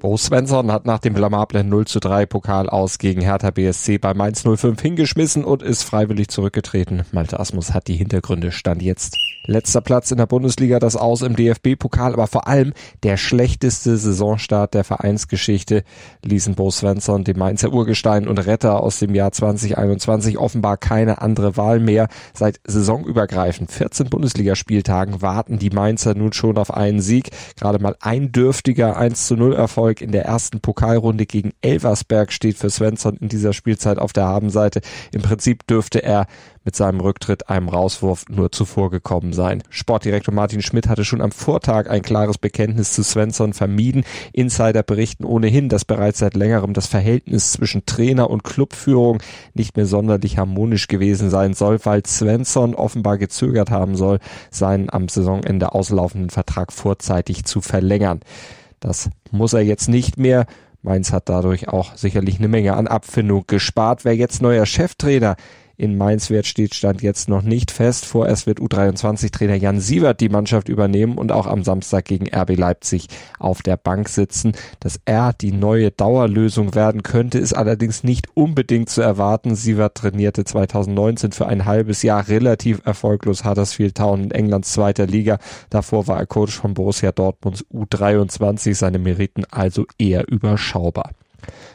Bo Svensson hat nach dem blamablen 0 zu 3 Pokal aus gegen Hertha BSC bei Mainz 05 hingeschmissen und ist freiwillig zurückgetreten. Malte Asmus hat die Hintergründe Stand jetzt. Letzter Platz in der Bundesliga, das Aus im DFB-Pokal, aber vor allem der schlechteste Saisonstart der Vereinsgeschichte ließen Bo Svensson, dem Mainzer Urgestein und Retter aus dem Jahr 2021, offenbar keine andere Wahl mehr. Seit saisonübergreifend 14 Bundesligaspieltagen warten die Mainzer nun schon auf einen Sieg. Gerade mal ein dürftiger 1 zu 0 Erfolg in der ersten Pokalrunde gegen Elversberg steht für Svensson in dieser Spielzeit auf der Habenseite. Im Prinzip dürfte er mit seinem Rücktritt einem Rauswurf nur zuvor gekommen sein. Sportdirektor Martin Schmidt hatte schon am Vortag ein klares Bekenntnis zu Svensson vermieden. Insider berichten ohnehin, dass bereits seit längerem das Verhältnis zwischen Trainer und Clubführung nicht mehr sonderlich harmonisch gewesen sein soll, weil Svensson offenbar gezögert haben soll, seinen am Saisonende auslaufenden Vertrag vorzeitig zu verlängern. Das muss er jetzt nicht mehr. Mainz hat dadurch auch sicherlich eine Menge an Abfindung gespart. Wer jetzt neuer Cheftrainer in Mainz wird, steht Stand jetzt noch nicht fest. Vorerst wird U23-Trainer Jan Sievert die Mannschaft übernehmen und auch am Samstag gegen RB Leipzig auf der Bank sitzen. Dass er die neue Dauerlösung werden könnte, ist allerdings nicht unbedingt zu erwarten. Sievert trainierte 2019 für ein halbes Jahr relativ erfolglos Huddersfield Town in Englands zweiter Liga. Davor war er Coach von Borussia Dortmunds U23, seine Meriten also eher überschaubar.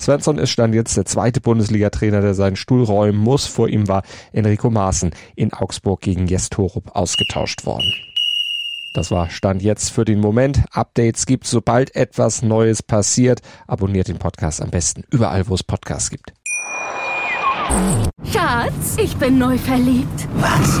Svensson ist stand jetzt der zweite Bundesliga-Trainer, der seinen Stuhl räumen muss. Vor ihm war Enrico Maaßen in Augsburg gegen Torup ausgetauscht worden. Das war Stand jetzt für den Moment. Updates gibt, sobald etwas Neues passiert. Abonniert den Podcast am besten überall, wo es Podcasts gibt. Schatz, ich bin neu verliebt. Was?